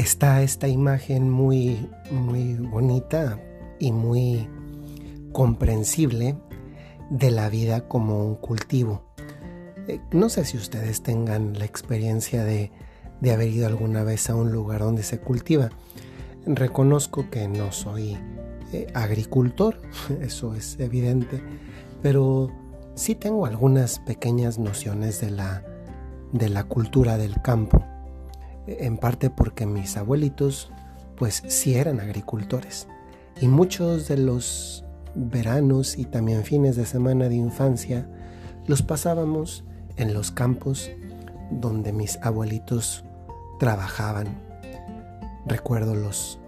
está esta imagen muy, muy bonita y muy comprensible de la vida como un cultivo. Eh, no sé si ustedes tengan la experiencia de, haber ido alguna vez a un lugar donde se cultiva. Reconozco que no soy eh, agricultor, eso es evidente, pero sí tengo algunas pequeñas nociones de la, de la cultura del campo, en parte porque mis abuelitos pues sí eran agricultores y muchos de los veranos y también fines de semana de infancia los pasábamos en los campos donde mis abuelitos trabajaban. Recuerdo los,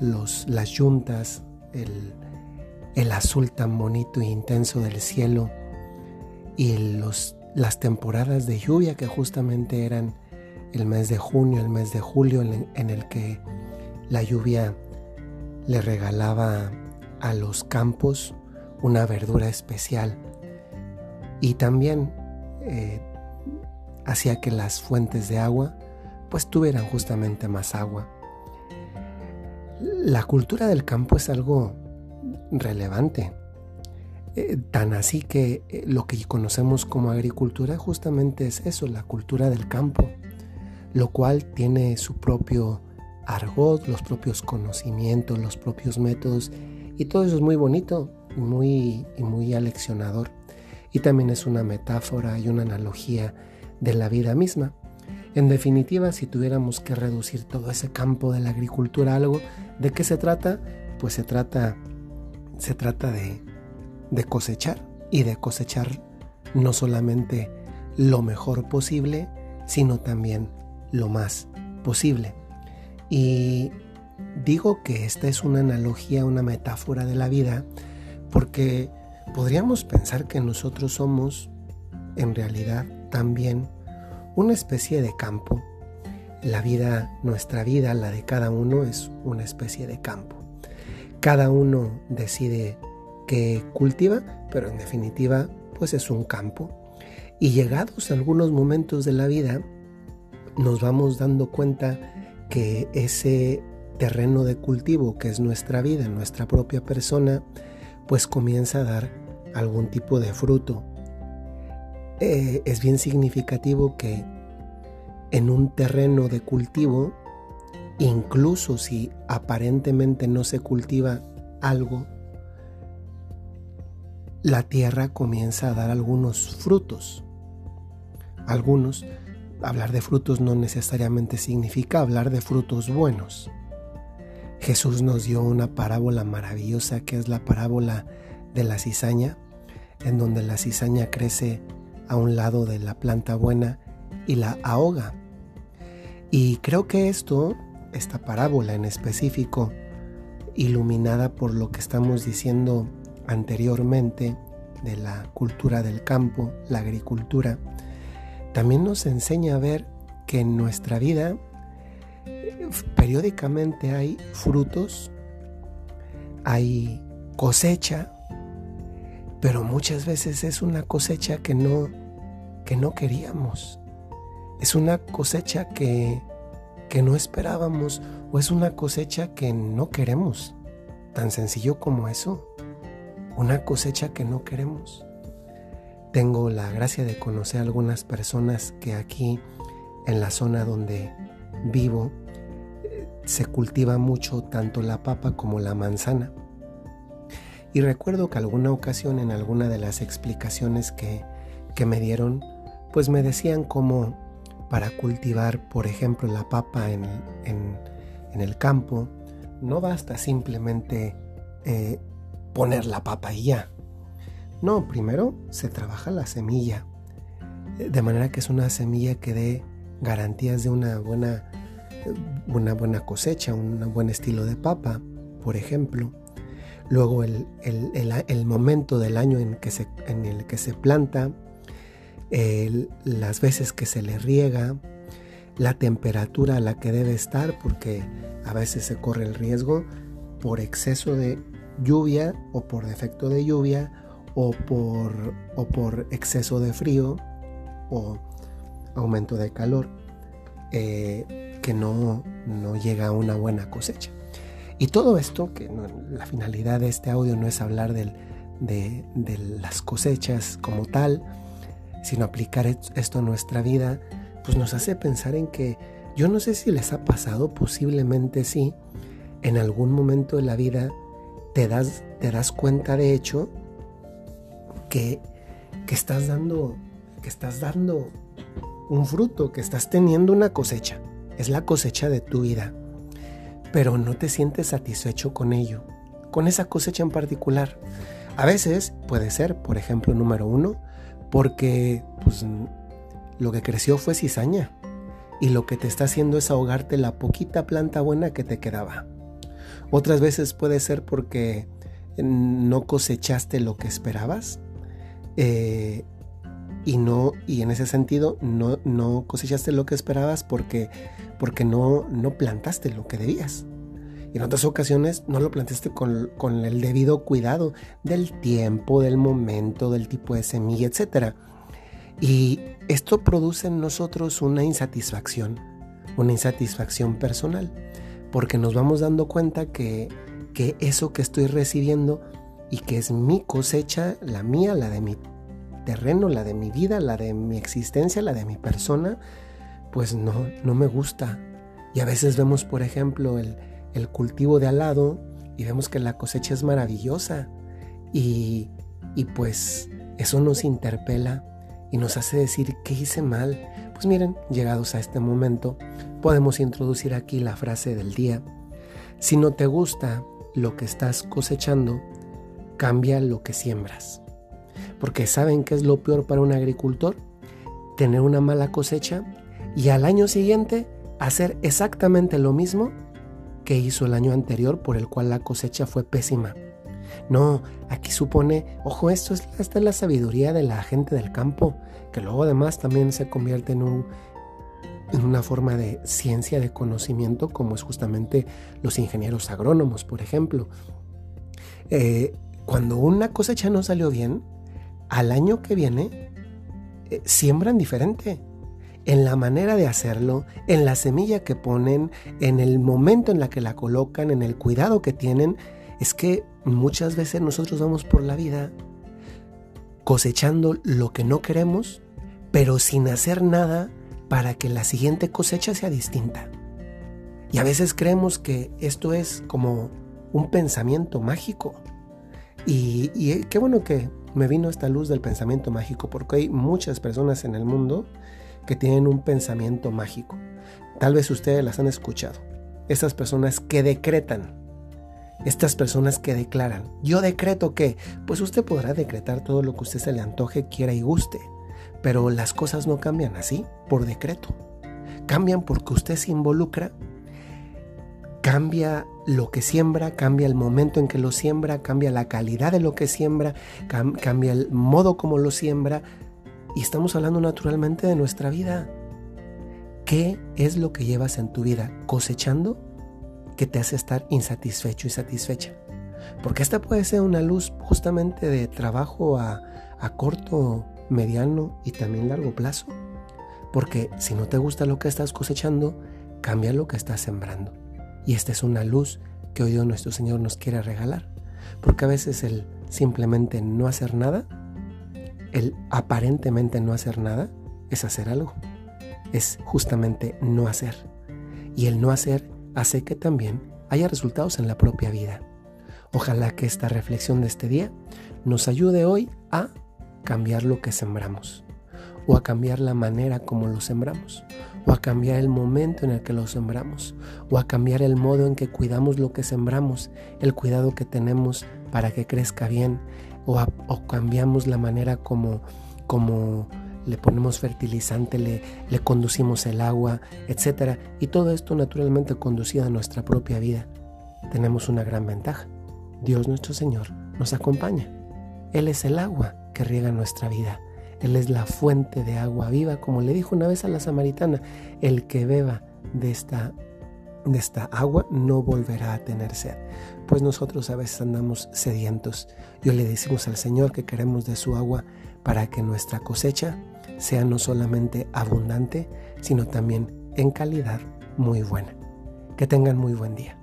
los, las yuntas, el, el azul tan bonito e intenso del cielo y los, las temporadas de lluvia que justamente eran el mes de junio, el mes de julio, en, el que la lluvia le regalaba a los campos una verdura especial y también eh, hacía que las fuentes de agua pues tuvieran justamente más agua. La cultura del campo es algo relevante. Eh, tan así que eh, lo que conocemos como agricultura justamente es eso, la cultura del campo, lo cual tiene su propio argot, los propios conocimientos, los propios métodos, y todo eso es muy bonito muy, y muy aleccionador. Y también es una metáfora y una analogía de la vida misma. En definitiva, si tuviéramos que reducir todo ese campo de la agricultura a algo, ¿de qué se trata? Pues se trata se trata de, de cosechar y de cosechar no solamente lo mejor posible, sino también lo más posible. Y digo que esta es una analogía, una metáfora de la vida, porque podríamos pensar que nosotros somos, en realidad, también una especie de campo. La vida, nuestra vida, la de cada uno, es una especie de campo. Cada uno decide qué cultiva, pero en definitiva pues es un campo. Y llegados a algunos momentos de la vida, nos vamos dando cuenta que ese terreno de cultivo que es nuestra vida, nuestra propia persona, pues comienza a dar algún tipo de fruto. Eh, es bien significativo que en un terreno de cultivo incluso si aparentemente no se cultiva algo, la tierra comienza a dar algunos frutos. Algunos, hablar de frutos no necesariamente significa hablar de frutos buenos. Jesús nos dio una parábola maravillosa que es la parábola de la cizaña, en donde la cizaña crece a un lado de la planta buena y la ahoga. Y creo que esto esta parábola en específico, iluminada por lo que estamos diciendo anteriormente de la cultura del campo, la agricultura, también nos enseña a ver que en nuestra vida periódicamente hay frutos, hay cosecha, pero muchas veces es una cosecha que no que no queríamos. Es una cosecha que que no esperábamos o es una cosecha que no queremos. Tan sencillo como eso. Una cosecha que no queremos. Tengo la gracia de conocer a algunas personas que aquí en la zona donde vivo eh, se cultiva mucho tanto la papa como la manzana. Y recuerdo que alguna ocasión en alguna de las explicaciones que, que me dieron, pues me decían como para cultivar, por ejemplo, la papa en, el campo, no basta simplemente eh, poner la papa y ya. No, primero se trabaja la semilla, de manera que es una semilla que dé garantías de una buena, una buena cosecha, un buen estilo de papa, por ejemplo. Luego el, momento del año en, que se, en el que se planta, las veces que se le riega, la temperatura a la que debe estar, porque a veces se corre el riesgo por exceso de lluvia o por defecto de lluvia o por, o por exceso de frío o aumento de calor, eh, que no, no llega a una buena cosecha. Y todo esto, que la finalidad de este audio no es hablar de, de las cosechas como tal, sino aplicar esto a nuestra vida, pues nos hace pensar en que yo no sé si les ha pasado, posiblemente sí, en algún momento de la vida te das, te das cuenta de hecho que, estás dando, que estás dando un fruto, que estás teniendo una cosecha. Es la cosecha de tu vida. Pero no te sientes satisfecho con ello, con esa cosecha en particular. A veces puede ser, por ejemplo, número uno, porque pues, lo que creció fue cizaña y lo que te está haciendo es ahogarte la poquita planta buena que te quedaba. Otras veces puede ser porque no cosechaste lo que esperabas eh, y no y en ese sentido no, no cosechaste lo que esperabas porque, porque no, no plantaste lo que debías. Y en otras ocasiones no lo plantaste con, con el debido cuidado del tiempo, del momento, del tipo de semilla, etc. Y esto produce en nosotros una insatisfacción, una insatisfacción personal, porque nos vamos dando cuenta que, que eso que estoy recibiendo y que es mi cosecha, la mía, la de mi terreno, la de mi vida, la de mi existencia, la de mi persona, pues no, no me gusta. Y a veces vemos, por ejemplo, el, el cultivo de al lado y vemos que la cosecha es maravillosa y, y pues eso nos interpela y nos hace decir qué hice mal. Pues miren, llegados a este momento, podemos introducir aquí la frase del día. Si no te gusta lo que estás cosechando, cambia lo que siembras. Porque ¿saben qué es lo peor para un agricultor? Tener una mala cosecha y al año siguiente hacer exactamente lo mismo que hizo el año anterior por el cual la cosecha fue pésima. No, aquí supone, ojo, esto es, esta es la sabiduría de la gente del campo, que luego además también se convierte en una forma de ciencia, de conocimiento, como es justamente los ingenieros agrónomos, por ejemplo. Eh, cuando una cosecha no salió bien, al año que viene eh, siembran diferente en la manera de hacerlo, en la semilla que ponen, en el momento en la que la colocan, en el cuidado que tienen, es que muchas veces nosotros vamos por la vida cosechando lo que no queremos, pero sin hacer nada para que la siguiente cosecha sea distinta. Y a veces creemos que esto es como un pensamiento mágico. Y, y, qué bueno que me vino esta luz del pensamiento mágico, porque hay muchas personas en el mundo que tienen un pensamiento mágico. Tal vez ustedes las han escuchado. Estas personas que decretan estas personas que declaran, yo decreto que, pues usted podrá decretar todo lo que usted se le antoje, quiera y guste, pero las cosas no cambian así, por decreto. Cambian porque usted se involucra, cambia lo que siembra, cambia el momento en que lo siembra, cambia la calidad de lo que siembra, cambia el modo como lo siembra, y estamos hablando naturalmente de nuestra vida. ¿Qué es lo que llevas en tu vida? ¿Cosechando que te hace estar insatisfecho y satisfecha. Porque esta puede ser una luz justamente de trabajo a, corto, mediano y también largo plazo. Porque si no te gusta lo que estás cosechando, cambia lo que estás sembrando. Y esta es una luz que hoy Dios nuestro Señor nos quiere regalar. Porque a veces el simplemente no hacer nada, el aparentemente no hacer nada, es hacer algo. Es justamente no hacer. Y el no hacer hace que también haya resultados en la propia vida. Ojalá que esta reflexión de este día nos ayude hoy a cambiar lo que sembramos, o a cambiar la manera como lo sembramos, o a cambiar el momento en el que lo sembramos, o a cambiar el modo en que cuidamos lo que sembramos, el cuidado que tenemos para que crezca bien, o, o cambiamos la manera como, como le ponemos fertilizante, le, le conducimos el agua, etc. Y todo esto naturalmente conducido a nuestra propia vida. Tenemos una gran ventaja. Dios nuestro Señor nos acompaña. Él es el agua que riega nuestra vida. Él es la fuente de agua viva, como le dijo una vez a la samaritana, el que beba de esta, de esta agua no volverá a tener sed. Pues nosotros a veces andamos sedientos. Yo le decimos al Señor que queremos de su agua para que nuestra cosecha sea no solamente abundante, sino también en calidad muy buena. Que tengan muy buen día.